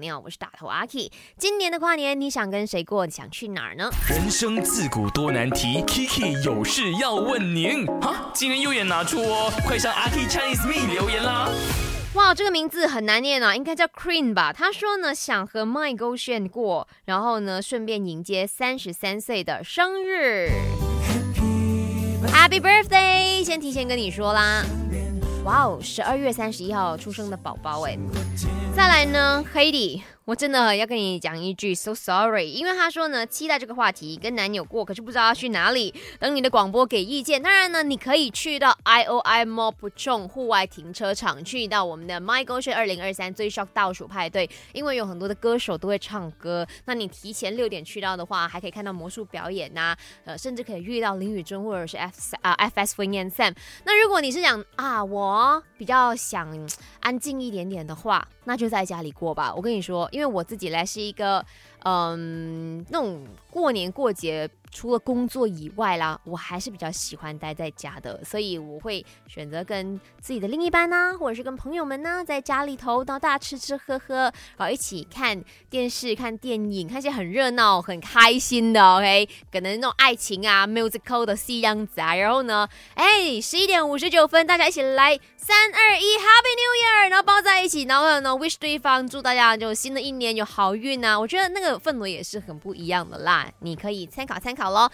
你好，我是大头阿 K。今年的跨年，你想跟谁过？想去哪儿呢？人生自古多难题，Kiki 有事要问您。哈，今天右眼拿出哦，快上阿 K Chinese Me 留言啦。哇，这个名字很难念啊，应该叫 Queen 吧？他说呢，想和 My Go 炫过，然后呢，顺便迎接三十三岁的生日。Happy birthday！先提前跟你说啦。哇哦，十二月三十一号出生的宝宝哎，再来呢，黑 y。我真的要跟你讲一句，so sorry，因为他说呢，期待这个话题跟男友过，可是不知道要去哪里。等你的广播给意见。当然呢，你可以去到 I O I Mall 不重户外停车场，去到我们的 My g o s h 二零二三最 shock 倒数派对，因为有很多的歌手都会唱歌。那你提前六点去到的话，还可以看到魔术表演呐，呃，甚至可以遇到林宇中或者是 F 啊 F S Wing and Sam。那如果你是想啊，我比较想安静一点点的话，那就在家里过吧。我跟你说。因为我自己来是一个，嗯，那种过年过节。除了工作以外啦，我还是比较喜欢待在家的，所以我会选择跟自己的另一半呢，或者是跟朋友们呢，在家里头到大吃吃喝喝，然后一起看电视、看电影，看些很热闹、很开心的，OK，可能那种爱情啊、musical 的戏样子啊，然后呢，哎，十一点五十九分，大家一起来三二一，Happy New Year，抱在一起，然后呢，wish 对方祝大家就新的一年有好运啊，我觉得那个氛围也是很不一样的啦，你可以参考参考。喽。